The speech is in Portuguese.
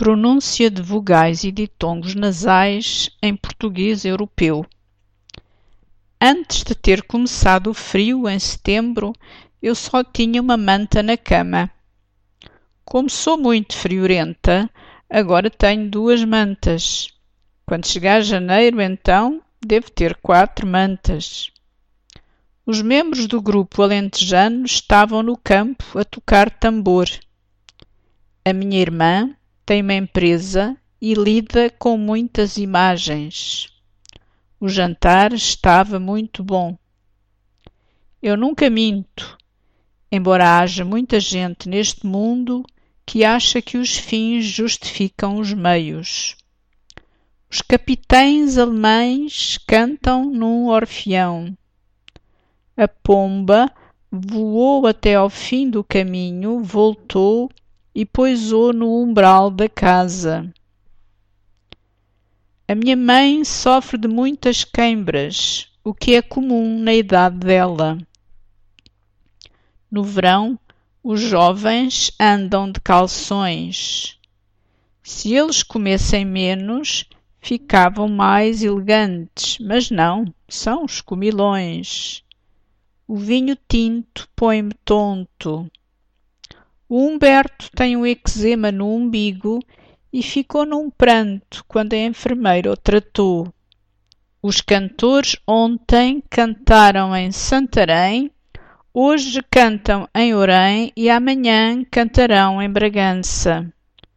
Pronúncia de vogais e ditongos nasais em português europeu. Antes de ter começado o frio em setembro, eu só tinha uma manta na cama. Como sou muito friorenta, agora tenho duas mantas. Quando chegar janeiro, então, devo ter quatro mantas. Os membros do grupo alentejano estavam no campo a tocar tambor. A minha irmã tem uma empresa e lida com muitas imagens. O jantar estava muito bom. Eu nunca minto, embora haja muita gente neste mundo que acha que os fins justificam os meios. Os capitães alemães cantam num orfeão. A pomba voou até ao fim do caminho, voltou e pôs-o no umbral da casa. A minha mãe sofre de muitas queimbras, o que é comum na idade dela. No verão, os jovens andam de calções. Se eles comessem menos, ficavam mais elegantes, mas não, são os comilões. O vinho tinto põe-me tonto. O Humberto tem um eczema no umbigo e ficou num pranto quando a enfermeira o tratou. Os cantores ontem cantaram em Santarém, hoje cantam em Orém e amanhã cantarão em Bragança.